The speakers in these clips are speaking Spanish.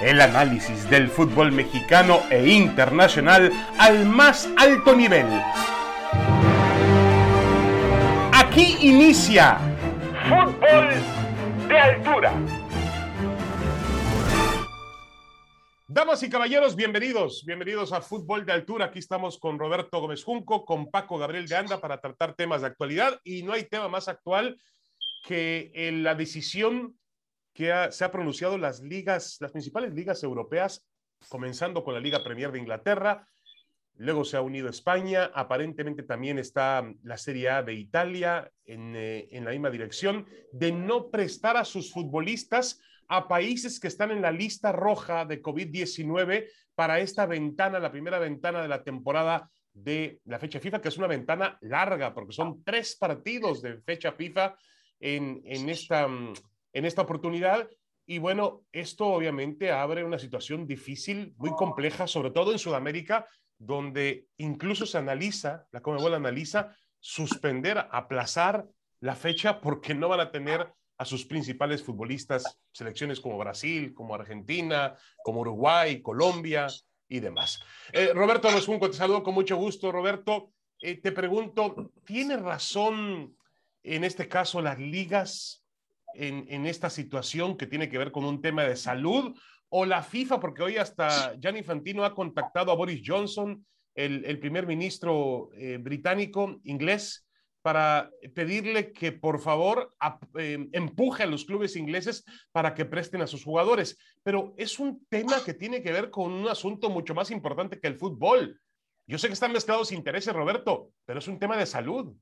El análisis del fútbol mexicano e internacional al más alto nivel. Aquí inicia Fútbol de Altura. Damas y caballeros, bienvenidos, bienvenidos a Fútbol de Altura. Aquí estamos con Roberto Gómez Junco, con Paco Gabriel de Anda para tratar temas de actualidad y no hay tema más actual que la decisión que se ha pronunciado las ligas, las principales ligas europeas, comenzando con la Liga Premier de Inglaterra, luego se ha unido España, aparentemente también está la Serie A de Italia en, eh, en la misma dirección, de no prestar a sus futbolistas a países que están en la lista roja de COVID-19 para esta ventana, la primera ventana de la temporada de la fecha FIFA, que es una ventana larga, porque son tres partidos de fecha FIFA en, en esta en esta oportunidad. Y bueno, esto obviamente abre una situación difícil, muy compleja, sobre todo en Sudamérica, donde incluso se analiza, la Comebol analiza, suspender, aplazar la fecha porque no van a tener a sus principales futbolistas, selecciones como Brasil, como Argentina, como Uruguay, Colombia y demás. Eh, Roberto Rosunco, te saludo con mucho gusto. Roberto, eh, te pregunto, ¿tiene razón en este caso las ligas en, esta situación que tiene que ver con un tema de salud o la FIFA, porque hoy hasta Gianni Fantino ha contactado a Boris Johnson, el, primer ministro eh, británico inglés, para pedirle que por favor em, empuje a los clubes ingleses para que presten a sus jugadores. Pero es un tema que tiene que ver con un asunto mucho más importante que el fútbol. Yo sé que están mezclados intereses, Roberto, pero es un tema de salud.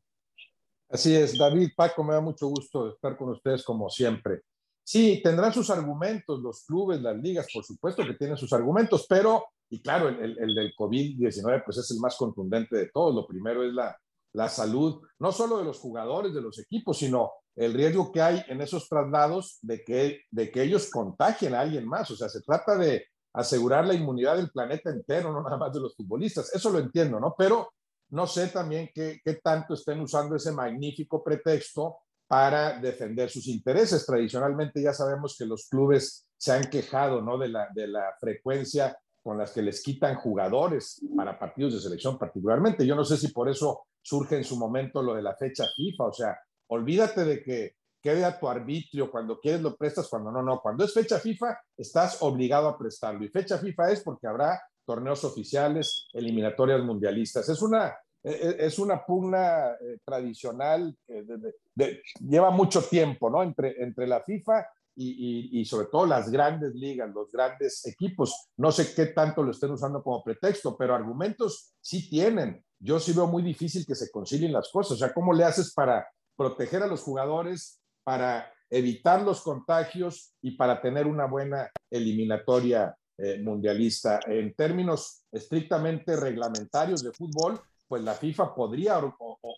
Así es, David, Paco, me da mucho gusto estar con ustedes como siempre. Sí, tendrán sus argumentos, los clubes, las ligas, por supuesto que tienen sus argumentos, pero, y claro, el, del COVID-19 pues es el más contundente de todos. Lo primero es la, la salud, no solo de los jugadores, de los equipos, sino el riesgo que hay en esos traslados de que, de que ellos contagien a alguien más. O sea, se trata de asegurar la inmunidad del planeta entero, no nada más de los futbolistas. Eso lo entiendo, ¿no? Pero no sé también qué, tanto estén usando ese magnífico pretexto para defender sus intereses. Tradicionalmente ya sabemos que los clubes se han quejado ¿no? de, la, frecuencia con las que les quitan jugadores para partidos de selección particularmente. Yo no sé si por eso surge en su momento lo de la fecha FIFA, o sea, olvídate de que quede a tu arbitrio, cuando quieres lo prestas, cuando no, no. Cuando es fecha FIFA, estás obligado a prestarlo. Y fecha FIFA es porque habrá torneos oficiales, eliminatorias mundialistas. Es una, es una pugna eh, tradicional que lleva mucho tiempo, ¿no? Entre, entre la FIFA y, y, sobre todo las grandes ligas, los grandes equipos. No sé qué tanto lo estén usando como pretexto, pero argumentos sí tienen. Yo sí veo muy difícil que se concilien las cosas. O sea, ¿cómo le haces para proteger a los jugadores, para evitar los contagios y para tener una buena eliminatoria eh, mundialista. En términos estrictamente reglamentarios de fútbol, pues la FIFA podría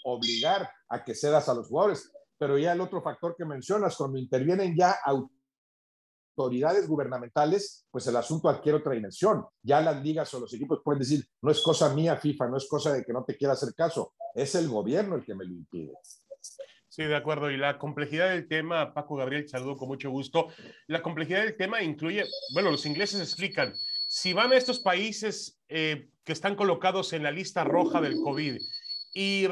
obligar a que cedas a los jugadores. Pero ya el otro factor que mencionas, cuando intervienen ya autoridades gubernamentales, pues el asunto adquiere otra dimensión. Ya las ligas o los equipos pueden decir, no es cosa mía FIFA, no es cosa de que no te quiera hacer caso, es el gobierno el que me lo impide. Sí, de acuerdo. Y la complejidad del tema, Paco Gabriel, saludo con mucho gusto. La complejidad del tema incluye, bueno, los ingleses explican, si van a estos países eh, que están colocados en la lista roja del COVID y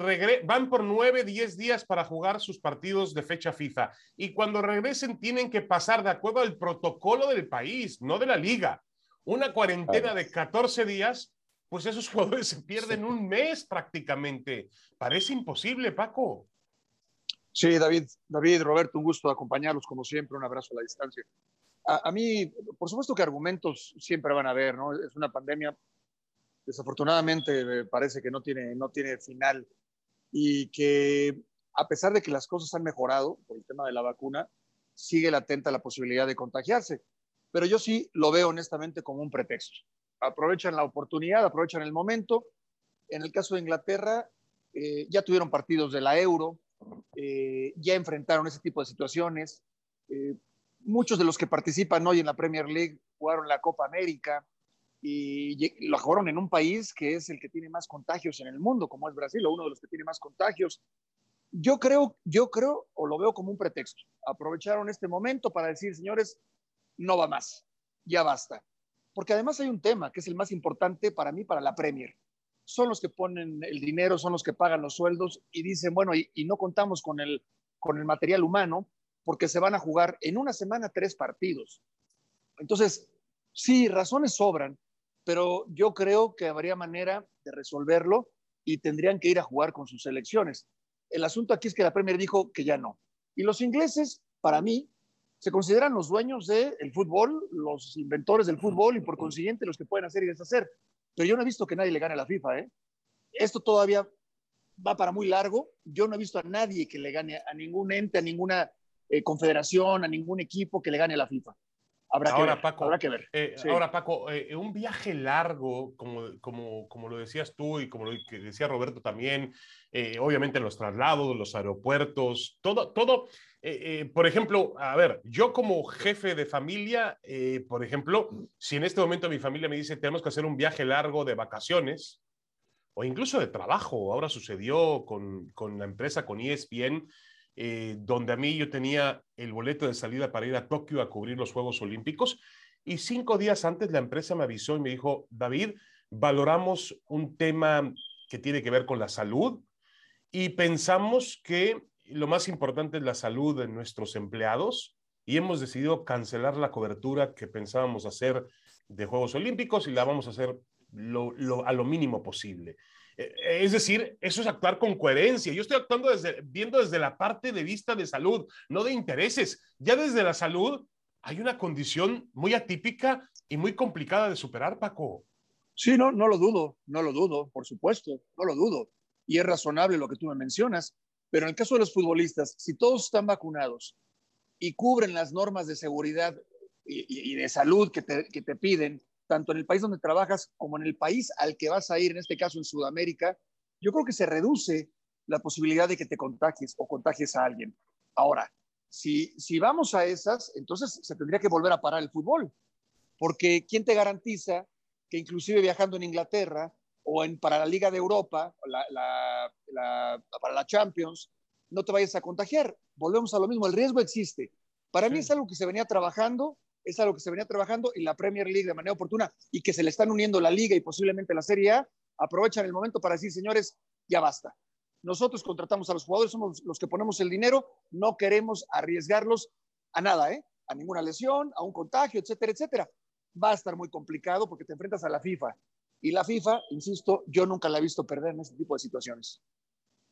van por nueve, diez días para jugar sus partidos de fecha FIFA, y cuando regresen tienen que pasar de acuerdo al protocolo del país, no de la liga, una cuarentena de 14 días, pues esos jugadores se pierden un mes prácticamente. Parece imposible, Paco. Sí, David, David, Roberto, un gusto acompañarlos como siempre, un abrazo a la distancia. A, mí, por supuesto que argumentos siempre van a haber, ¿no? Es una pandemia, desafortunadamente me parece que no tiene, no tiene final y que a pesar de que las cosas han mejorado por el tema de la vacuna, sigue latente la posibilidad de contagiarse. Pero yo sí lo veo honestamente como un pretexto. Aprovechan la oportunidad, aprovechan el momento. En el caso de Inglaterra, eh, ya tuvieron partidos de la Euro, eh, ya enfrentaron ese tipo de situaciones. Eh, muchos de los que participan hoy en la Premier League jugaron la Copa América y lo jugaron en un país que es el que tiene más contagios en el mundo, como es Brasil, o uno de los que tiene más contagios. Yo creo, yo creo, o lo veo como un pretexto. Aprovecharon este momento para decir, señores, no va más. ya basta. Porque además hay un tema que es el más importante para mí, para la Premier. Son los que ponen el dinero, son los que pagan los sueldos y dicen, bueno, y, no contamos con el, con el material humano porque se van a jugar en una semana tres partidos. Entonces, sí, razones sobran, pero yo creo que habría manera de resolverlo y tendrían que ir a jugar con sus selecciones. El asunto aquí es que la Premier dijo que ya no. Y los ingleses, para mí, se consideran los dueños del fútbol, los inventores del fútbol y por consiguiente los que pueden hacer y deshacer. Pero yo no he visto que nadie le gane a la FIFA. ¿eh? Esto todavía va para muy largo. Yo no he visto a nadie que le gane a ningún ente, a ninguna eh, confederación, a ningún equipo que le gane a la FIFA. Habrá ahora, que ver, Paco, habrá que ver. Eh, ahora, Paco, eh, un viaje largo, como, como, como lo decías tú y como lo que decía Roberto también, obviamente los traslados, los aeropuertos, todo, todo. por ejemplo, a ver, yo como jefe de familia, por ejemplo, si en este momento mi familia me dice tenemos que hacer un viaje largo de vacaciones o incluso de trabajo, ahora sucedió con, con la empresa, con ESPN, eh, donde a mí yo tenía el boleto de salida para ir a Tokio a cubrir los Juegos Olímpicos. Y cinco días antes la empresa me avisó y me dijo, David, valoramos un tema que tiene que ver con la salud y pensamos que lo más importante es la salud de nuestros empleados y hemos decidido cancelar la cobertura que pensábamos hacer de Juegos Olímpicos y la vamos a hacer a lo mínimo posible. Eh, es decir, eso es actuar con coherencia. Yo estoy actuando desde, viendo desde la parte de vista de salud, no de intereses. Ya desde la salud hay una condición muy atípica y muy complicada de superar, Paco. Sí, no, no lo dudo, no lo dudo, por supuesto, no lo dudo. Y es razonable lo que tú me mencionas. Pero en el caso de los futbolistas, si todos están vacunados y cubren las normas de seguridad y, de salud que te piden, tanto en el país donde trabajas como en el país al que vas a ir, en este caso en Sudamérica, yo creo que se reduce la posibilidad de que te contagies o contagies a alguien. Ahora, si, si vamos a esas, entonces se tendría que volver a parar el fútbol, porque ¿quién te garantiza que inclusive viajando en Inglaterra o en, para la Liga de Europa, para la Champions, no te vayas a contagiar? Volvemos a lo mismo, el riesgo existe. Para mí es algo que se venía trabajando es algo que se venía trabajando y la Premier League de manera oportuna y que se le están uniendo la liga y posiblemente la Serie A, aprovechan el momento para decir, señores, ya basta. Nosotros contratamos a los jugadores, somos los que ponemos el dinero, no queremos arriesgarlos a nada, ¿eh? a ninguna lesión, a un contagio, etcétera, etcétera. Va a estar muy complicado porque te enfrentas a la FIFA. Y la FIFA, insisto, yo nunca la he visto perder en este tipo de situaciones.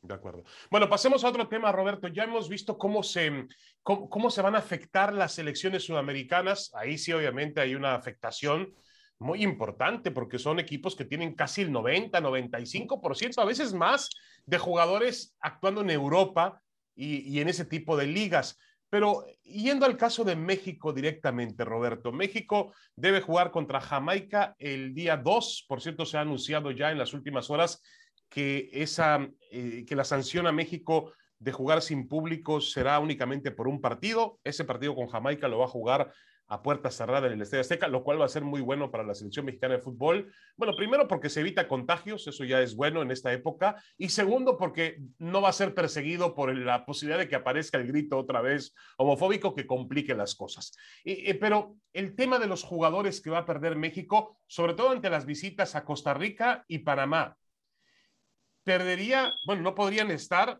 De acuerdo. Bueno, pasemos a otro tema, Roberto. Ya hemos visto cómo se, cómo, se van a afectar las elecciones sudamericanas. Ahí sí, obviamente, hay una afectación muy importante porque son equipos que tienen casi el 90, 95%, a veces más, de jugadores actuando en Europa y, y en ese tipo de ligas. Pero yendo al caso de México directamente, Roberto, México debe jugar contra Jamaica el día 2, por cierto, se ha anunciado ya en las últimas horas que, esa, eh, que la sanción a México de jugar sin público será únicamente por un partido. Ese partido con Jamaica lo va a jugar a puerta cerrada en el Estadio Azteca, lo cual va a ser muy bueno para la selección mexicana de fútbol. Bueno, primero porque se evita contagios, eso ya es bueno en esta época, y segundo porque no va a ser perseguido por la posibilidad de que aparezca el grito otra vez homofóbico que complique las cosas. pero el tema de los jugadores que va a perder México, sobre todo ante las visitas a Costa Rica y Panamá, perdería, bueno, no podrían estar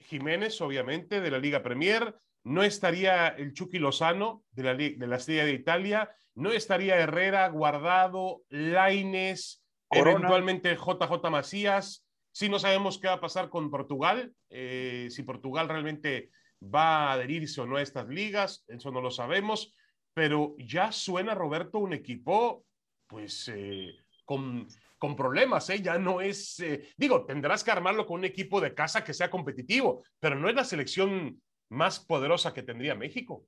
Jiménez, obviamente, de la Liga Premier, no estaría el Chucky Lozano de la, de la Serie de Italia, no estaría Herrera, Guardado, Laines, eventualmente JJ Macías. Si no sabemos qué va a pasar con Portugal, eh, si Portugal realmente va a adherirse o no a estas ligas, eso no lo sabemos, pero ya suena Roberto un equipo, pues, eh, con con problemas, ¿eh? ya no es, eh, digo, tendrás que armarlo con un equipo de casa que sea competitivo, pero no es la selección más poderosa que tendría México.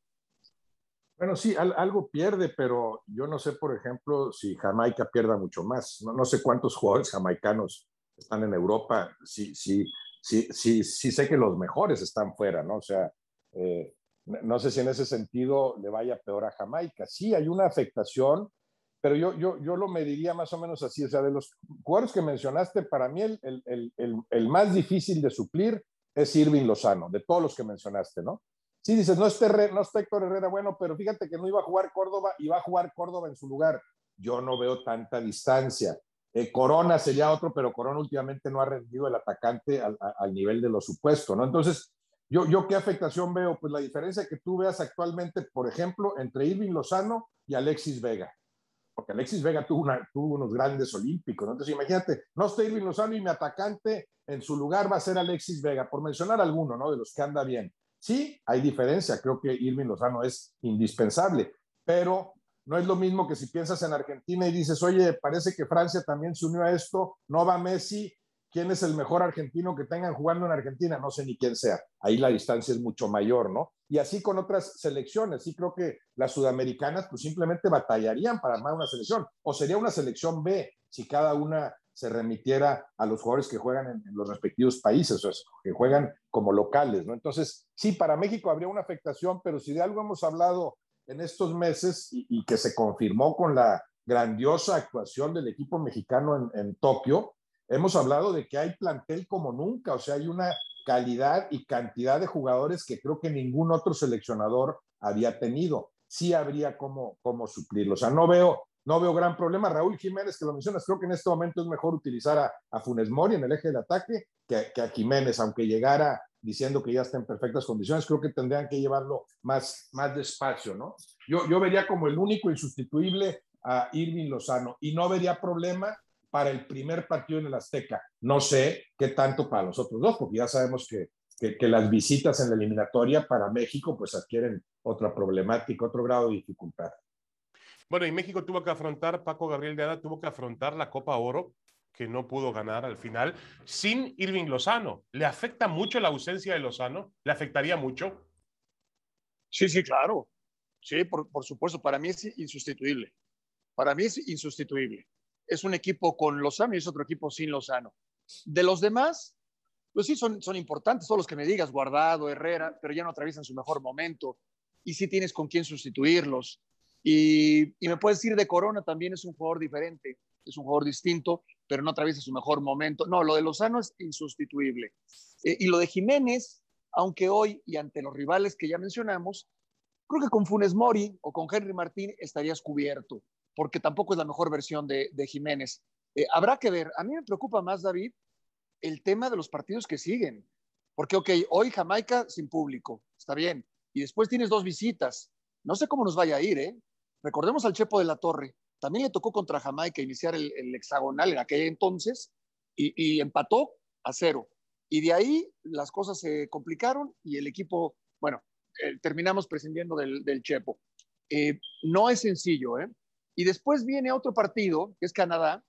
Bueno, sí, algo pierde, pero yo no sé, por ejemplo, si Jamaica pierda mucho más. No, sé cuántos jugadores jamaicanos están en Europa. Sí, sí, sí, sí, sí sé que los mejores están fuera, ¿no? O sea, eh, no sé si en ese sentido le vaya peor a Jamaica. Sí, hay una afectación pero yo, yo, yo lo mediría más o menos así. O sea, de los jugadores que mencionaste, para mí el, el, el, más difícil de suplir es Irving Lozano, de todos los que mencionaste, ¿no? sí dices, no está, no está Héctor Herrera, bueno, pero fíjate que no iba a jugar Córdoba y va a jugar Córdoba en su lugar. Yo no veo tanta distancia. Eh, Corona sería otro, pero Corona últimamente no ha rendido el atacante al, al nivel de lo supuesto, ¿no? Entonces, yo, yo qué afectación veo? Pues la diferencia que tú veas actualmente, por ejemplo, entre Irving Lozano y Alexis Vega. Porque Alexis Vega tuvo, una, tuvo unos grandes olímpicos, ¿no? Entonces, imagínate, no está Irving Lozano y mi atacante en su lugar va a ser Alexis Vega, por mencionar alguno, ¿no? De los que anda bien. Sí, hay diferencia, creo que Irving Lozano es indispensable, pero no es lo mismo que si piensas en Argentina y dices, oye, parece que Francia también se unió a esto, no va Messi, ¿quién es el mejor argentino que tengan jugando en Argentina? No sé ni quién sea, ahí la distancia es mucho mayor, ¿no? Y así con otras selecciones, sí creo que las sudamericanas pues simplemente batallarían para armar una selección, o sería una selección B si cada una se remitiera a los jugadores que juegan en, los respectivos países, o que juegan como locales, ¿no? Entonces, sí, para México habría una afectación, pero si de algo hemos hablado en estos meses y, que se confirmó con la grandiosa actuación del equipo mexicano en, en Tokio, hemos hablado de que hay plantel como nunca, o sea, hay una calidad y cantidad de jugadores que creo que ningún otro seleccionador había tenido. Sí habría como, como suplirlo. O sea, no veo no veo gran problema. Raúl Jiménez, que lo mencionas, creo que en este momento es mejor utilizar a, Funes Mori en el eje del ataque que, a Jiménez, aunque llegara diciendo que ya está en perfectas condiciones, creo que tendrían que llevarlo más, más despacio, ¿no? Yo, yo vería como el único insustituible a Irving Lozano y no vería problema para el primer partido en el Azteca. No sé qué tanto para los otros dos, porque ya sabemos que, que, que, las visitas en la eliminatoria para México pues adquieren otra problemática, otro grado de dificultad. Bueno, y México tuvo que afrontar, Paco Gabriel de Ada tuvo que afrontar la Copa Oro, que no pudo ganar al final, sin Irving Lozano. ¿Le afecta mucho la ausencia de Lozano? ¿Le afectaría mucho? Sí, sí, claro. Sí, por, por supuesto. Para mí es insustituible. Para mí es insustituible. Es un equipo con Lozano y es otro equipo sin Lozano. De los demás, pues sí, son, importantes, todos los que me digas, Guardado, Herrera, pero ya no atraviesan su mejor momento. Y sí tienes con quién sustituirlos. Y, me puedes decir de Corona también es un jugador diferente, es un jugador distinto, pero no atraviesa su mejor momento. No, lo de Lozano es insustituible. Eh, y lo de Jiménez, aunque hoy y ante los rivales que ya mencionamos, creo que con Funes Mori o con Henry Martín estarías cubierto, porque tampoco es la mejor versión de, Jiménez. Eh, habrá que ver. A mí me preocupa más, David, el tema de los partidos que siguen. Porque, ok, hoy Jamaica sin público, está bien. Y después tienes dos visitas. No sé cómo nos vaya a ir, ¿eh? Recordemos al Chepo de la Torre, también le tocó contra Jamaica iniciar el, hexagonal en aquel entonces y, empató a cero. Y de ahí las cosas se complicaron y el equipo, bueno, eh, terminamos prescindiendo del, Chepo. Eh, no es sencillo, ¿eh? Y después viene otro partido, que es Canadá,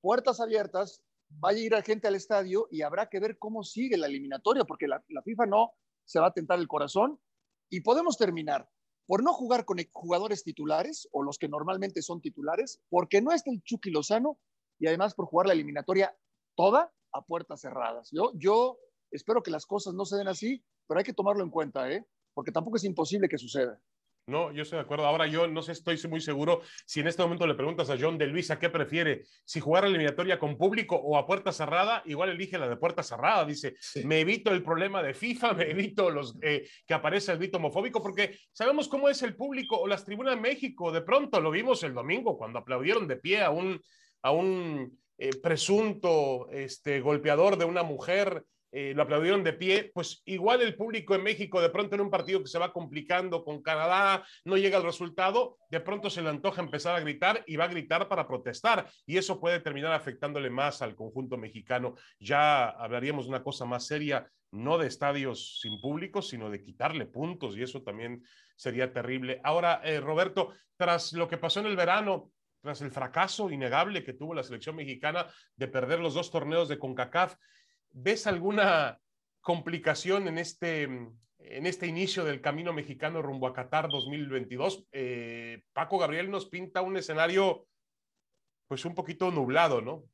puertas abiertas, vaya a ir a gente al estadio y habrá que ver cómo sigue la eliminatoria, porque la, la FIFA no se va a tentar el corazón y podemos terminar por no jugar con jugadores titulares o los que normalmente son titulares, porque no está el Chucky Lozano y además por jugar la eliminatoria toda a puertas cerradas. Yo, yo espero que las cosas no se den así, pero hay que tomarlo en cuenta, ¿eh? porque tampoco es imposible que suceda. No, yo estoy de acuerdo. Ahora yo no sé, estoy muy seguro si en este momento le preguntas a John de Luisa qué prefiere, si jugar a la eliminatoria con público o a puerta cerrada, igual elige la de puerta cerrada. Dice, me evito el problema de FIFA, me evito los eh, que aparece el grito homofóbico, porque sabemos cómo es el público o las tribunas de México. De pronto lo vimos el domingo cuando aplaudieron de pie a un, a un eh, presunto este, golpeador de una mujer eh, lo aplaudieron de pie, pues igual el público en México, de pronto en un partido que se va complicando con Canadá, no llega el resultado, de pronto se le antoja empezar a gritar y va a gritar para protestar y eso puede terminar afectándole más al conjunto mexicano. Ya hablaríamos de una cosa más seria, no de estadios sin público, sino de quitarle puntos y eso también sería terrible. Ahora, eh, Roberto, tras lo que pasó en el verano, tras el fracaso innegable que tuvo la selección mexicana de perder los dos torneos de CONCACAF, ¿Ves alguna complicación en este, en este inicio del camino mexicano rumbo a Qatar 2022? Eh, Paco Gabriel nos pinta un escenario pues un poquito nublado, ¿no?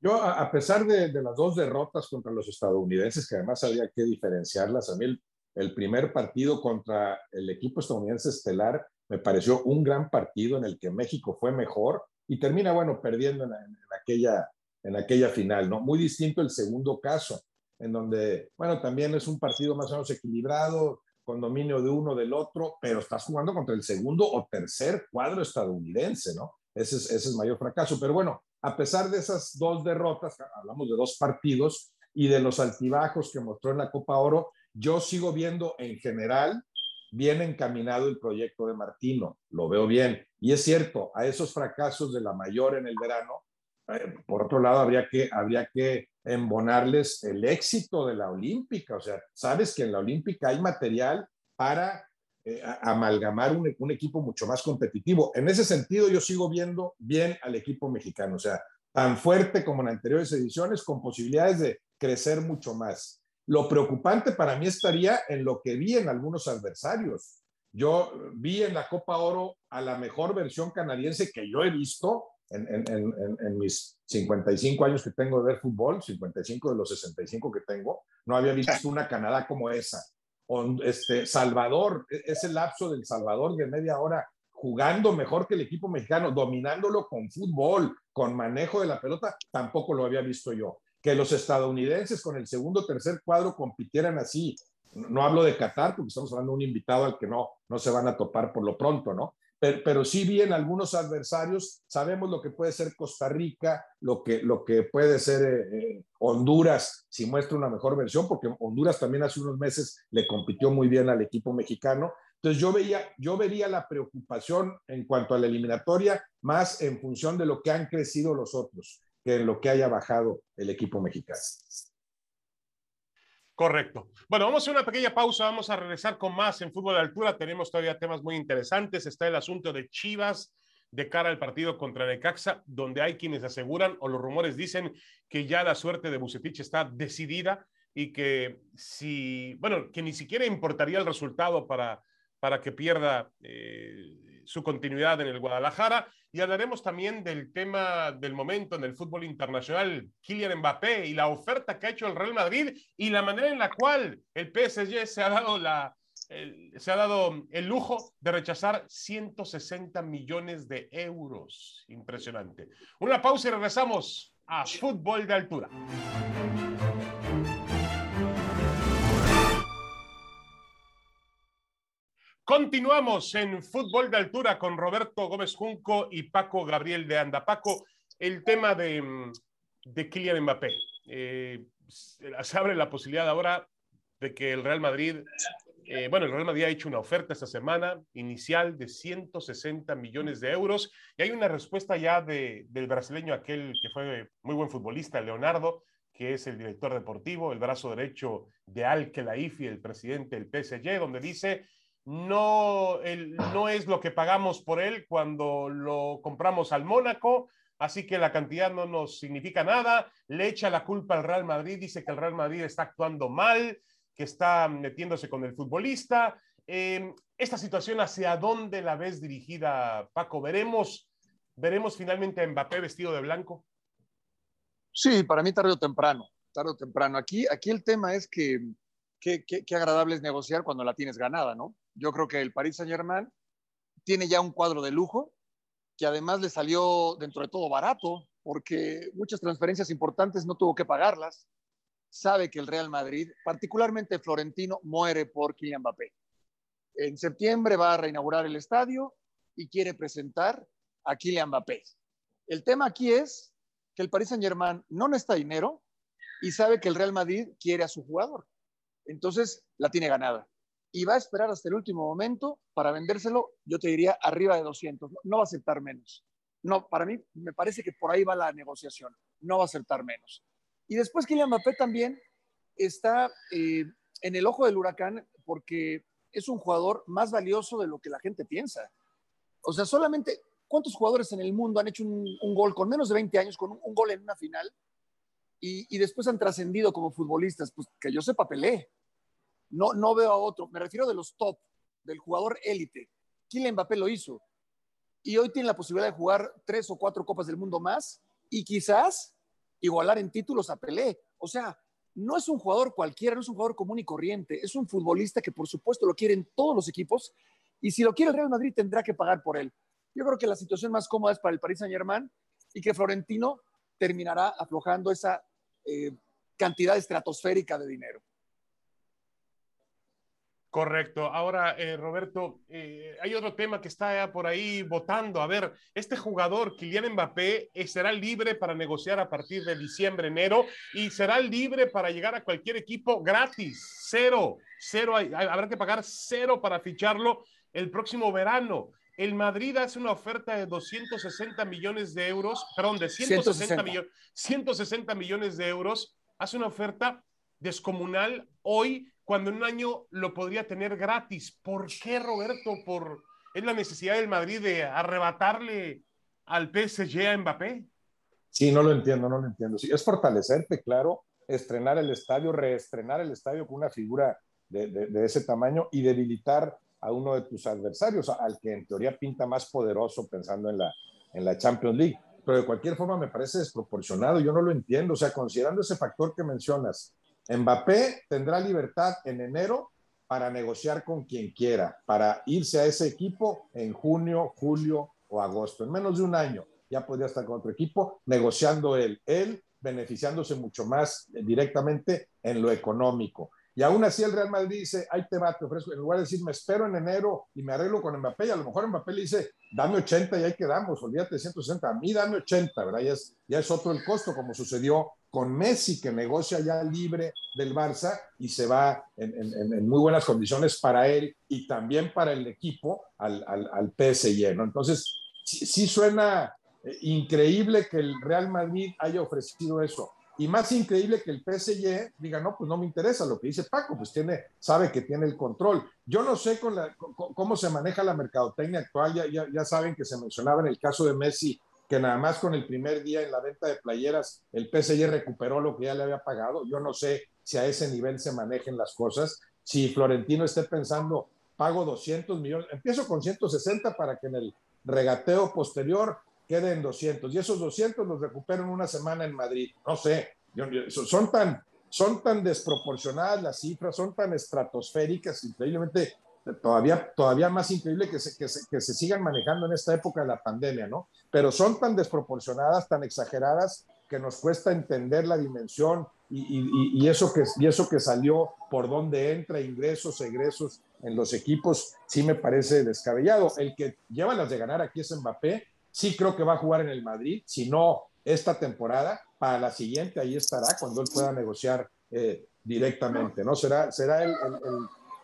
Yo, a pesar de, las dos derrotas contra los estadounidenses, que además había que diferenciarlas, a mí el, primer partido contra el equipo estadounidense estelar me pareció un gran partido en el que México fue mejor y termina, bueno, perdiendo en aquella en aquella final, ¿no? Muy distinto el segundo caso, en donde, bueno, también es un partido más o menos equilibrado, con dominio de uno del otro, pero estás jugando contra el segundo o tercer cuadro estadounidense, ¿no? Ese es, ese es mayor fracaso. Pero bueno, a pesar de esas dos derrotas, hablamos de dos partidos y de los altibajos que mostró en la Copa Oro, yo sigo viendo en general bien encaminado el proyecto de Martino, lo veo bien. Y es cierto, a esos fracasos de la mayor en el verano, por otro lado, habría que, habría que embonarles el éxito de la Olímpica. O sea, sabes que en la Olímpica hay material para eh, amalgamar un, un, equipo mucho más competitivo. En ese sentido, yo sigo viendo bien al equipo mexicano, o sea, tan fuerte como en anteriores ediciones, con posibilidades de crecer mucho más. Lo preocupante para mí estaría en lo que vi en algunos adversarios. Yo vi en la Copa Oro a la mejor versión canadiense que yo he visto en, en, en, en, mis 55 años que tengo de ver fútbol, 55 de los 65 que tengo, no había visto una Canadá como esa. Este, Salvador, e, ese lapso del Salvador de media hora jugando mejor que el equipo mexicano, dominándolo con fútbol, con manejo de la pelota, tampoco lo había visto yo. Que los estadounidenses con el segundo o tercer cuadro compitieran así, no hablo de Qatar, porque estamos hablando de un invitado al que no, no se van a topar por lo pronto, ¿no? Pero, pero sí bien algunos adversarios, sabemos lo que puede ser Costa Rica, lo que, lo que puede ser eh, eh, Honduras, si muestra una mejor versión, porque Honduras también hace unos meses le compitió muy bien al equipo mexicano. Entonces yo veía, yo vería la preocupación en cuanto a la eliminatoria más en función de lo que han crecido los otros que en lo que haya bajado el equipo mexicano. Correcto. Bueno, vamos a hacer una pequeña pausa, vamos a regresar con más en fútbol de altura. Tenemos todavía temas muy interesantes. Está el asunto de Chivas de cara al partido contra Necaxa, donde hay quienes aseguran o los rumores dicen que ya la suerte de Bucetich está decidida y que si, bueno, que ni siquiera importaría el resultado para, para que pierda eh, su continuidad en el Guadalajara y hablaremos también del tema del momento en el fútbol internacional, Kylian Mbappé y la oferta que ha hecho el Real Madrid y la manera en la cual el PSG se ha dado la el, se ha dado el lujo de rechazar 160 millones de euros. Impresionante. Una pausa y regresamos a fútbol de altura. Continuamos en fútbol de altura con Roberto Gómez Junco y Paco Gabriel de Anda. Paco, el tema de, mm, de Kylian Mbappé. Eh, se abre la posibilidad ahora de que el Real Madrid, eh, bueno, el Real Madrid ha hecho una oferta esta semana inicial de 160 millones de euros y hay una respuesta ya de, del brasileño, aquel que fue muy buen futbolista, Leonardo, que es el director deportivo, el brazo derecho de Al Khelaifi, el presidente del PSG, donde dice no, el, no es lo que pagamos por él cuando lo compramos al Mónaco, así que la cantidad no nos significa nada. Le echa la culpa al Real Madrid, dice que el Real Madrid está actuando mal, que está metiéndose con el futbolista. Eh, esta situación, ¿hacia dónde la ves dirigida, Paco? ¿Veremos, veremos finalmente a Mbappé vestido de blanco? Sí, para mí tarde o temprano, tarde o temprano. Aquí, aquí el tema es que qué, agradable es negociar cuando la tienes ganada, ¿no? Yo creo que el Paris Saint Germain tiene ya un cuadro de lujo que además le salió dentro de todo barato porque muchas transferencias importantes no tuvo que pagarlas. Sabe que el Real Madrid, particularmente Florentino, muere por Kylian Mbappé. En septiembre va a reinaugurar el estadio y quiere presentar a Kylian Mbappé. El tema aquí es que el Paris Saint Germain no necesita dinero y sabe que el Real Madrid quiere a su jugador. Entonces la tiene ganada y va a esperar hasta el último momento para vendérselo, yo te diría arriba de 200, no, va a aceptar menos. No, para mí me parece que por ahí va la negociación, no va a aceptar menos. Y después Kylian Mbappé también está eh, en el ojo del huracán porque es un jugador más valioso de lo que la gente piensa. O sea, solamente, ¿cuántos jugadores en el mundo han hecho un, gol con menos de 20 años, con un, gol en una final? Y, después han trascendido como futbolistas. Pues que yo sepa, Pelé. No, no veo a otro. Me refiero de los top, del jugador élite. Kylian Mbappé lo hizo. Y hoy tiene la posibilidad de jugar tres o cuatro Copas del Mundo más y quizás igualar en títulos a Pelé. O sea, no es un jugador cualquiera, no es un jugador común y corriente. Es un futbolista que por supuesto lo quieren todos los equipos y si lo quiere el Real Madrid tendrá que pagar por él. Yo creo que la situación más cómoda es para el Paris Saint Germain y que Florentino terminará aflojando esa eh, cantidad estratosférica de dinero. Correcto. Ahora, eh, Roberto, eh, hay otro tema que está por ahí votando. A ver, este jugador, Kylian Mbappé, eh, será libre para negociar a partir de diciembre, enero, y será libre para llegar a cualquier equipo gratis, cero, cero. habrá que pagar cero para ficharlo el próximo verano. El Madrid hace una oferta de 260 millones de euros, perdón, de 160, Millones, 160 millones de euros. Hace una oferta descomunal hoy cuando en un año lo podría tener gratis. ¿Por qué, Roberto? ¿Por, ¿Es la necesidad del Madrid de arrebatarle al PSG a Mbappé? Sí, no lo entiendo, no lo entiendo. Sí, es fortalecerte, claro, estrenar el estadio, reestrenar el estadio con una figura de, ese tamaño y debilitar a uno de tus adversarios, al que en teoría pinta más poderoso pensando en la, en la Champions League. Pero de cualquier forma me parece desproporcionado, yo no lo entiendo. O sea, considerando ese factor que mencionas, Mbappé tendrá libertad en enero para negociar con quien quiera, para irse a ese equipo en junio, julio o agosto, en menos de un año. Ya podría estar con otro equipo negociando él, él beneficiándose mucho más directamente en lo económico. Y aún así el Real Madrid dice, ahí te va, te ofrezco, en lugar de decir, me espero en enero y me arreglo con Mbappé, y a lo mejor Mbappé le dice, dame 80 y ahí quedamos, olvídate de 160, a mí dame 80, ¿verdad? Ya es, ya es otro el costo, como sucedió con Messi, que negocia ya libre del Barça y se va en, muy buenas condiciones para él y también para el equipo al, al, PSG, ¿no? Entonces, sí suena eh, increíble que el Real Madrid haya ofrecido eso y más increíble que el PSG diga, no, pues no me interesa lo que dice Paco, pues tiene, sabe que tiene el control. Yo no sé cómo se maneja la mercadotecnia actual, ya, ya, ya, saben que se mencionaba en el caso de Messi, que nada más con el primer día en la venta de playeras, el PSG recuperó lo que ya le había pagado. Yo no sé si a ese nivel se manejen las cosas. Si Florentino esté pensando, pago 200 millones, empiezo con 160 para que en el regateo posterior queden 200 y esos 200 los recupero en una semana en Madrid. No sé, son tan, son tan desproporcionadas las cifras, son tan estratosféricas, increíblemente, todavía, todavía más increíble que se, que, se, sigan manejando en esta época de la pandemia, ¿no? Pero son tan desproporcionadas, tan exageradas, que nos cuesta entender la dimensión y, y, eso, que, y eso que salió por donde entra, ingresos, egresos en los equipos, sí me parece descabellado. El que lleva las de ganar aquí es Mbappé, Sí creo que va a jugar en el Madrid, si no esta temporada, para la siguiente ahí estará cuando él pueda negociar eh, directamente, ¿no? Será, será el,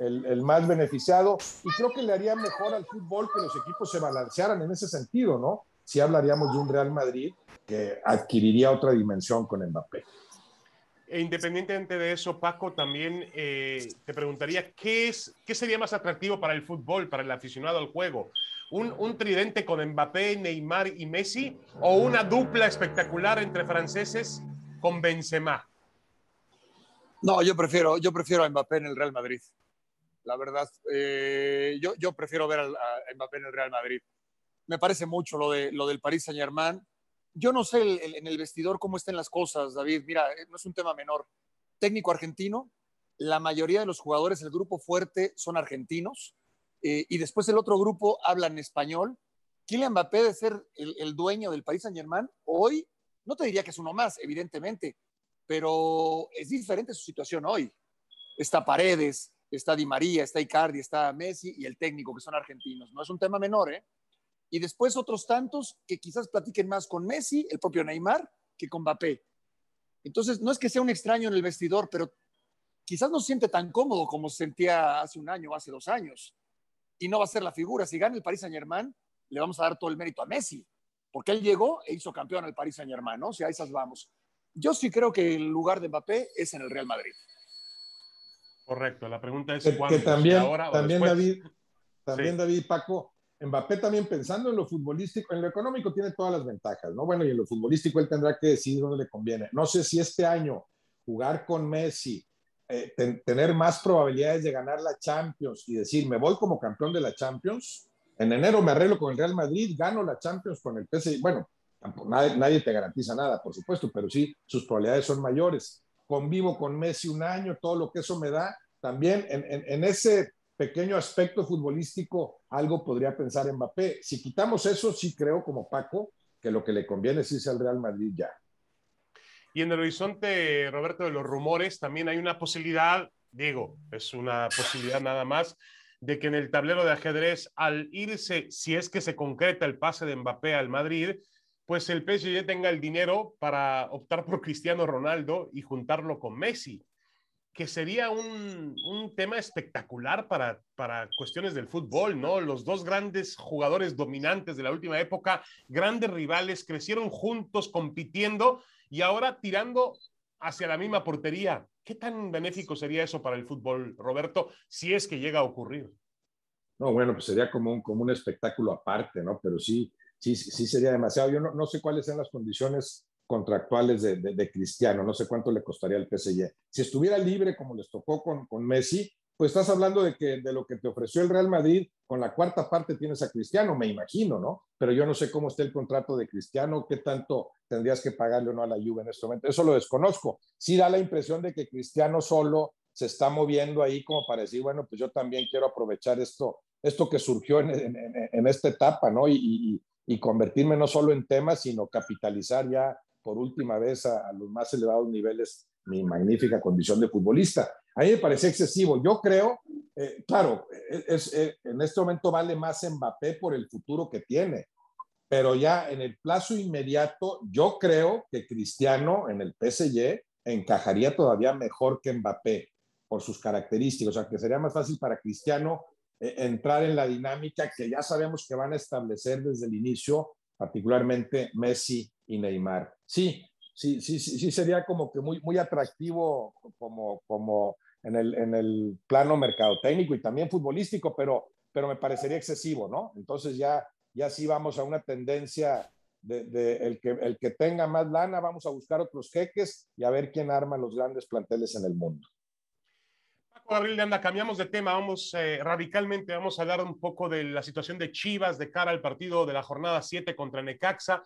el, el, más beneficiado y creo que le haría mejor al fútbol que los equipos se balancearan en ese sentido, ¿no? Si hablaríamos de un Real Madrid que adquiriría otra dimensión con Mbappé. E independientemente de eso, Paco, también eh, te preguntaría, ¿qué, es, ¿qué sería más atractivo para el fútbol, para el aficionado al juego? un, tridente con Mbappé, Neymar y Messi o una dupla espectacular entre franceses con Benzema? No, yo prefiero, yo prefiero a Mbappé en el Real Madrid. La verdad, eh, yo, yo prefiero ver a, Mbappé en el Real Madrid. Me parece mucho lo, de, lo del Paris Saint Germain. Yo no sé en el vestidor cómo estén las cosas, David. Mira, eh, no es un tema menor. Técnico argentino, la mayoría de los jugadores del grupo fuerte son argentinos eh, y después el otro grupo habla en español. Kylian Mbappé de ser el, dueño del Paris Saint Germain, hoy no te diría que es uno más, evidentemente, pero es diferente su situación hoy. Está Paredes, está Di María, está Icardi, está Messi y el técnico, que son argentinos. No es un tema menor, ¿eh? Y después otros tantos que quizás platiquen más con Messi, el propio Neymar, que con Mbappé. Entonces, no es que sea un extraño en el vestidor, pero quizás no se siente tan cómodo como se sentía hace un año o hace dos años y no va a ser la figura. Si gana el Paris Saint Germain, le vamos a dar todo el mérito a Messi, porque él llegó e hizo campeón al Paris Saint Germain, ¿no? O sea, a esas vamos. Yo sí creo que el lugar de Mbappé es en el Real Madrid. Correcto, la pregunta es que, Que también, también David, también David Paco, Mbappé también pensando en lo futbolístico, en lo económico tiene todas las ventajas, ¿no? Bueno, y en lo futbolístico él tendrá que decidir dónde le conviene. No sé si este año jugar con Messi, eh, tener más probabilidades de ganar la Champions y decir, me voy como campeón de la Champions, en enero me arreglo con el Real Madrid, gano la Champions con el PSG, bueno, nadie, te garantiza nada, por supuesto, pero sí, sus probabilidades son mayores. Convivo con Messi un año, todo lo que eso me da, también en, ese pequeño aspecto futbolístico, algo podría pensar Mbappé. Si quitamos eso, sí creo como Paco que lo que le conviene es irse al Real Madrid ya. Y en el horizonte, Roberto, de los rumores, también hay una posibilidad Digo, es una posibilidad nada más de que en el tablero de ajedrez, al irse, si es que se concreta el pase de Mbappé al Madrid, pues el PSG tenga el dinero para optar por Cristiano Ronaldo y juntarlo con Messi, que sería un, tema espectacular para, para cuestiones del fútbol, ¿no? Los dos grandes jugadores dominantes de la última época, grandes rivales, crecieron juntos compitiendo y ahora tirando hacia la misma portería. ¿Qué tan benéfico sería eso para el fútbol, Roberto, si es que llega a ocurrir? No, bueno, pues sería como un, como un espectáculo aparte, ¿no? Pero sí, sí, sí sería demasiado. Yo no, no sé cuáles sean las condiciones contractuales de, de, Cristiano, no sé cuánto le costaría al PSG. Si estuviera libre como les tocó con, con Messi, pues estás hablando de que de lo que te ofreció el Real Madrid, con la cuarta parte tienes a Cristiano, me imagino, ¿no? Pero yo no sé cómo está el contrato de Cristiano, qué tanto tendrías que pagarle o no a la Juve en este momento. Eso lo desconozco. Sí da la impresión de que Cristiano solo se está moviendo ahí como para decir, bueno, pues yo también quiero aprovechar esto, esto que surgió en, en, esta etapa, ¿no? Y, y, y, convertirme no solo en tema, sino capitalizar ya por última vez a, a los más elevados niveles mi magnífica condición de futbolista. A mí me parece excesivo. Yo creo, eh, claro, es, eh, en este momento vale más Mbappé por el futuro que tiene, pero ya en el plazo inmediato, yo creo que Cristiano en el PSG encajaría todavía mejor que Mbappé por sus características, o sea, que sería más fácil para Cristiano eh, entrar en la dinámica que ya sabemos que van a establecer desde el inicio, particularmente Messi y Neymar. Sí, sí, sí, sí, sería como que muy, muy atractivo como, como en el, en el plano mercadotécnico y también futbolístico, pero, pero me parecería excesivo, ¿no? Entonces ya, ya sí vamos a una tendencia de, de, el, que, el que tenga más lana, vamos a buscar otros jeques y a ver quién arma los grandes planteles en el mundo. Paco Gabriel anda, cambiamos de tema, vamos eh, radicalmente, vamos a hablar un poco de la situación de Chivas de cara al partido de la jornada 7 contra Necaxa.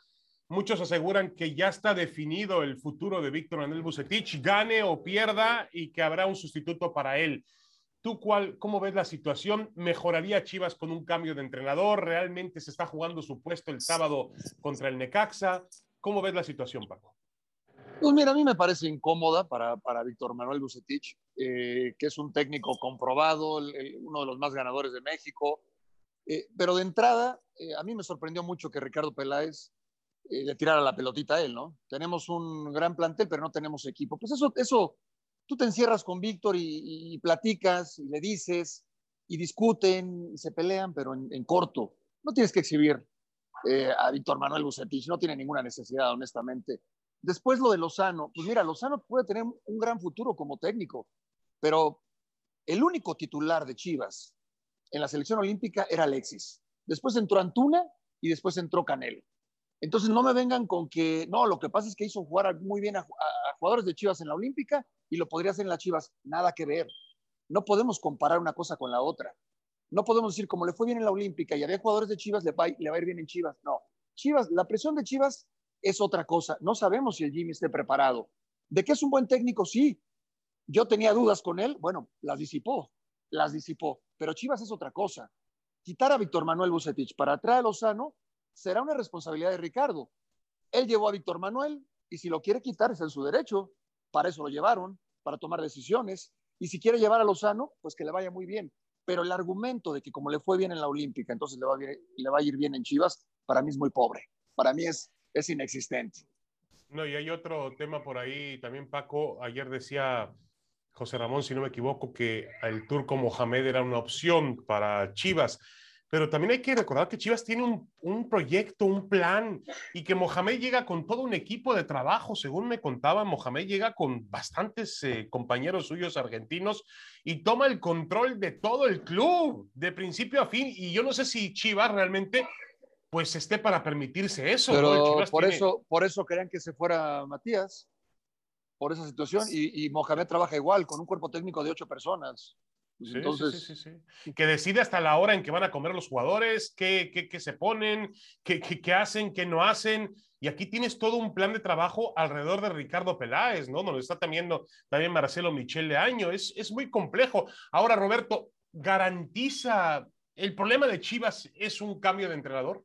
Muchos aseguran que ya está definido el futuro de Víctor Manuel Bucetich, gane o pierda y que habrá un sustituto para él. ¿Tú cuál, cómo ves la situación? ¿Mejoraría Chivas con un cambio de entrenador? ¿Realmente se está jugando su puesto el sábado contra el Necaxa? ¿Cómo ves la situación, Paco? Pues mira, a mí me parece incómoda para, para Víctor Manuel Bucetich, eh, que es un técnico comprobado, uno de los más ganadores de México. Eh, pero de entrada, eh, a mí me sorprendió mucho que Ricardo Peláez eh, le tirara la pelotita a él, ¿no? Tenemos un gran plantel, pero no tenemos equipo. Pues eso, eso tú te encierras con Víctor y, platicas y le dices y discuten y se pelean, pero en, corto. No tienes que exhibir eh, a Víctor Manuel Bucetich, no tiene ninguna necesidad, honestamente. Después lo de Lozano, pues mira, Lozano puede tener un gran futuro como técnico, pero el único titular de Chivas en la selección olímpica era Alexis. Después entró Antuna y después entró Canelo. Entonces no me vengan con que, no, lo que pasa es que hizo jugar muy bien a, jugadores de Chivas en la Olímpica y lo podría hacer en las Chivas. Nada que ver. No podemos comparar una cosa con la otra. No podemos decir, como le fue bien en la Olímpica y había jugadores de Chivas, le va, le va a ir bien en Chivas. No. Chivas, la presión de Chivas es otra cosa. No sabemos si el Jimmy esté preparado. De que es un buen técnico, sí. Yo tenía dudas con él, bueno, las disipó, las disipó. Pero Chivas es otra cosa. Quitar a Víctor Manuel Bucetich para traer a Lozano será una responsabilidad de Ricardo. Él llevó a Víctor Manuel y si lo quiere quitar es en su derecho. Para eso lo llevaron, para tomar decisiones. Y si quiere llevar a Lozano, pues que le vaya muy bien. Pero el argumento de que como le fue bien en la Olímpica, entonces le va a, ir bien en Chivas, para mí es muy pobre. Para mí es, es inexistente. No, y hay otro tema por ahí también, Paco. Ayer decía José Ramón, si no me equivoco, que el turco Mohamed era una opción para Chivas pero también hay que recordar que Chivas tiene un, un, proyecto, un plan, y que Mohamed llega con todo un equipo de trabajo, según me contaba, Mohamed llega con bastantes eh, compañeros suyos argentinos y toma el control de todo el club, de principio a fin, y yo no sé si Chivas realmente pues esté para permitirse eso. Pero por, eso, por eso querían que se fuera Matías, por esa situación, y, y Mohamed trabaja igual, con un cuerpo técnico de ocho personas. Pues entonces, sí, sí, sí, que decide hasta la hora en que van a comer los jugadores, qué, qué, qué se ponen, qué, qué, hacen, qué no hacen. Y aquí tienes todo un plan de trabajo alrededor de Ricardo Peláez, ¿no? Donde está también, también Marcelo Michel de Año. Es, es muy complejo. Ahora, Roberto, ¿garantiza el problema de Chivas es un cambio de entrenador?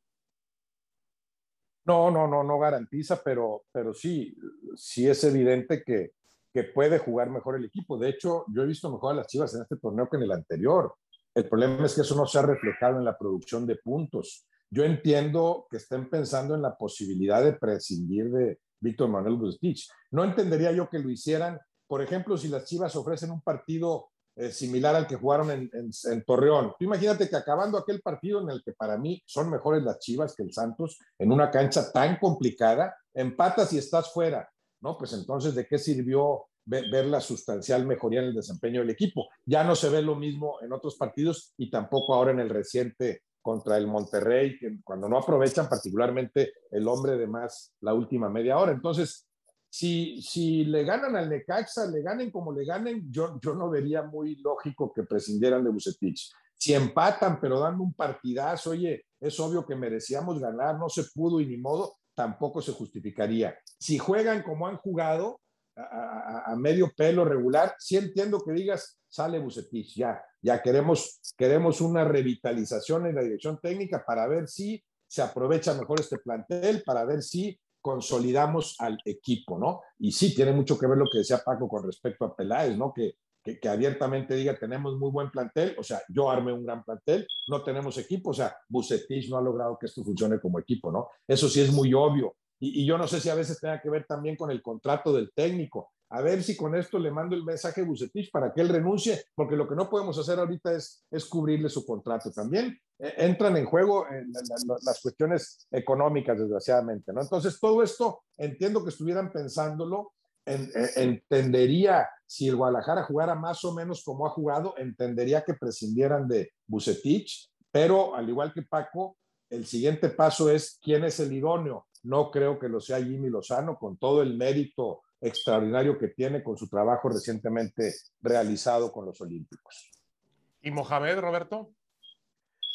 No, no, no, no garantiza, pero, pero sí, sí es evidente que, que puede jugar mejor el equipo. De hecho, yo he visto mejor a las Chivas en este torneo que en el anterior. El problema es que eso no se ha reflejado en la producción de puntos. Yo entiendo que estén pensando en la posibilidad de prescindir de Víctor Manuel Bucetich. No entendería yo que lo hicieran, por ejemplo, si las Chivas ofrecen un partido eh, similar al que jugaron en, en, Torreón. imagínate que acabando aquel partido en el que para mí son mejores las Chivas que el Santos, en una cancha tan complicada, empatas y estás fuera, ¿no? Pues entonces, ¿de qué sirvió ver, la sustancial mejoría en el desempeño del equipo? Ya no se ve lo mismo en otros partidos y tampoco ahora en el reciente contra el Monterrey, que cuando no aprovechan particularmente el hombre de más la última media hora. Entonces, si, si le ganan al Necaxa, le ganen como le ganen, yo, yo no vería muy lógico que prescindieran de Bucetich. Si empatan, pero dando un partidazo, oye, es obvio que merecíamos ganar, no se pudo y ni modo, tampoco se justificaría. Si juegan como han jugado, a, medio pelo regular, sí entiendo que digas, sale Bucetich, ya, ya queremos, queremos una revitalización en la dirección técnica para ver si se aprovecha mejor este plantel, para ver si consolidamos al equipo, ¿no? Y sí, tiene mucho que ver lo que decía Paco con respecto a Peláez, ¿no? Que, que, abiertamente diga, tenemos muy buen plantel, o sea, yo armé un gran plantel, no tenemos equipo, o sea, Bucetich no ha logrado que esto funcione como equipo, ¿no? Eso sí es muy obvio. Y, yo no sé si a veces tenga que ver también con el contrato del técnico a ver si con esto le mando el mensaje a Bucetich para que él renuncie, porque lo que no podemos hacer ahorita es, es cubrirle su contrato. También eh, entran en juego eh, las cuestiones económicas, desgraciadamente, ¿no? Entonces, todo esto entiendo que estuvieran pensándolo, eh, entendería si el Guadalajara jugara más o menos como ha jugado, entendería que prescindieran de Bucetich, pero al igual que Paco, el siguiente paso es quién es el idóneo. No creo que lo sea Jimmy Lozano, con todo el mérito extraordinario que tiene con su trabajo recientemente realizado con los Olímpicos. ¿Y Mohamed, Roberto?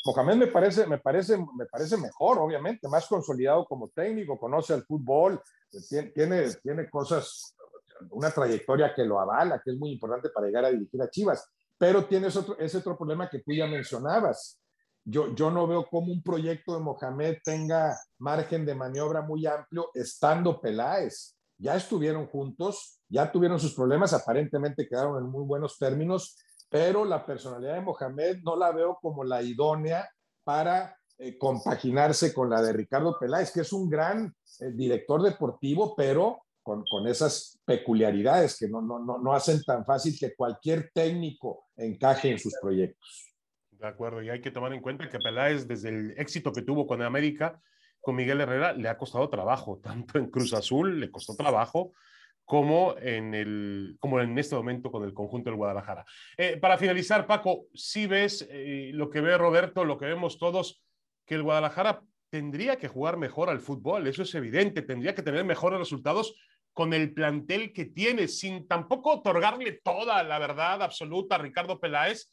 Mohamed me parece, me parece, me parece mejor, obviamente, más consolidado como técnico, conoce el fútbol, tiene, tiene cosas, una trayectoria que lo avala, que es muy importante para llegar a dirigir a Chivas, pero tiene ese otro, ese otro problema que tú ya mencionabas. Yo, yo no veo cómo un proyecto de Mohamed tenga margen de maniobra muy amplio estando Peláez. Ya estuvieron juntos, ya tuvieron sus problemas, aparentemente quedaron en muy buenos términos, pero la personalidad de Mohamed no la veo como la idónea para eh, compaginarse con la de Ricardo Peláez, que es un gran eh, director deportivo, pero con, con, esas peculiaridades que no, no, no, no hacen tan fácil que cualquier técnico encaje en sus proyectos. De acuerdo, y hay que tomar en cuenta que Peláez, desde el éxito que tuvo con América, con Miguel Herrera le ha costado trabajo, tanto en Cruz Azul le costó trabajo como en, el, como en este momento con el conjunto del Guadalajara. Eh, para finalizar, Paco, si ves eh, lo que ve Roberto, lo que vemos todos, que el Guadalajara tendría que jugar mejor al fútbol, eso es evidente, tendría que tener mejores resultados con el plantel que tiene, sin tampoco otorgarle toda la verdad absoluta a Ricardo Peláez,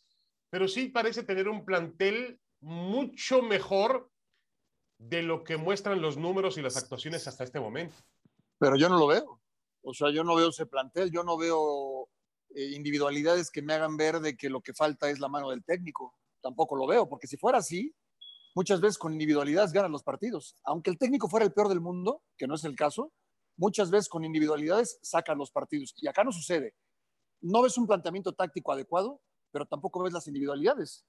pero sí parece tener un plantel mucho mejor de lo que muestran los números y las actuaciones hasta este momento. Pero yo no lo veo. O sea, yo no veo ese plantel, yo no veo eh, individualidades que me hagan ver de que lo que falta es la mano del técnico. Tampoco lo veo, porque si fuera así, muchas veces con individualidades ganan los partidos. Aunque el técnico fuera el peor del mundo, que no es el caso, muchas veces con individualidades sacan los partidos. Y acá no sucede. No ves un planteamiento táctico adecuado, pero tampoco ves las individualidades.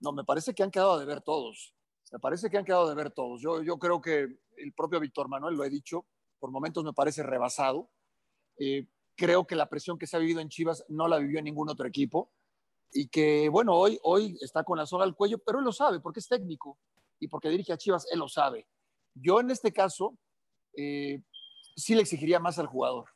No, me parece que han quedado de ver todos. Me parece que han quedado de ver todos. Yo, yo creo que el propio Víctor Manuel lo he dicho, por momentos me parece rebasado. Eh, creo que la presión que se ha vivido en Chivas no la vivió en ningún otro equipo y que, bueno, hoy, hoy está con la soga al cuello, pero él lo sabe porque es técnico y porque dirige a Chivas, él lo sabe. Yo en este caso eh, sí le exigiría más al jugador.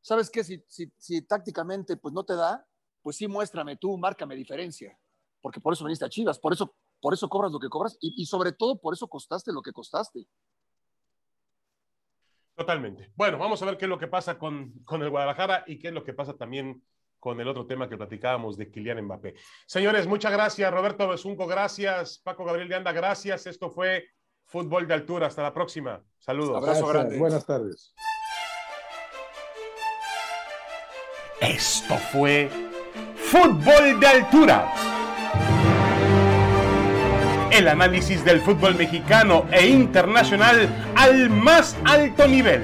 ¿Sabes qué? Si, si, si, tácticamente pues no te da, pues sí muéstrame tú, márcame diferencia, porque por eso veniste a Chivas, por eso por eso cobras lo que cobras y, sobre todo por eso costaste lo que costaste. Totalmente. Bueno, vamos a ver qué es lo que pasa con, con el Guadalajara y qué es lo que pasa también con el otro tema que platicábamos de Kylian Mbappé. Señores, muchas gracias. Roberto Besunco, gracias. Paco Gabriel de Anda, gracias. Esto fue Fútbol de Altura. Hasta la próxima. Saludos. Abrazo grande. Buenas tardes. Esto fue Fútbol de Altura el análisis del fútbol mexicano e internacional al más alto nivel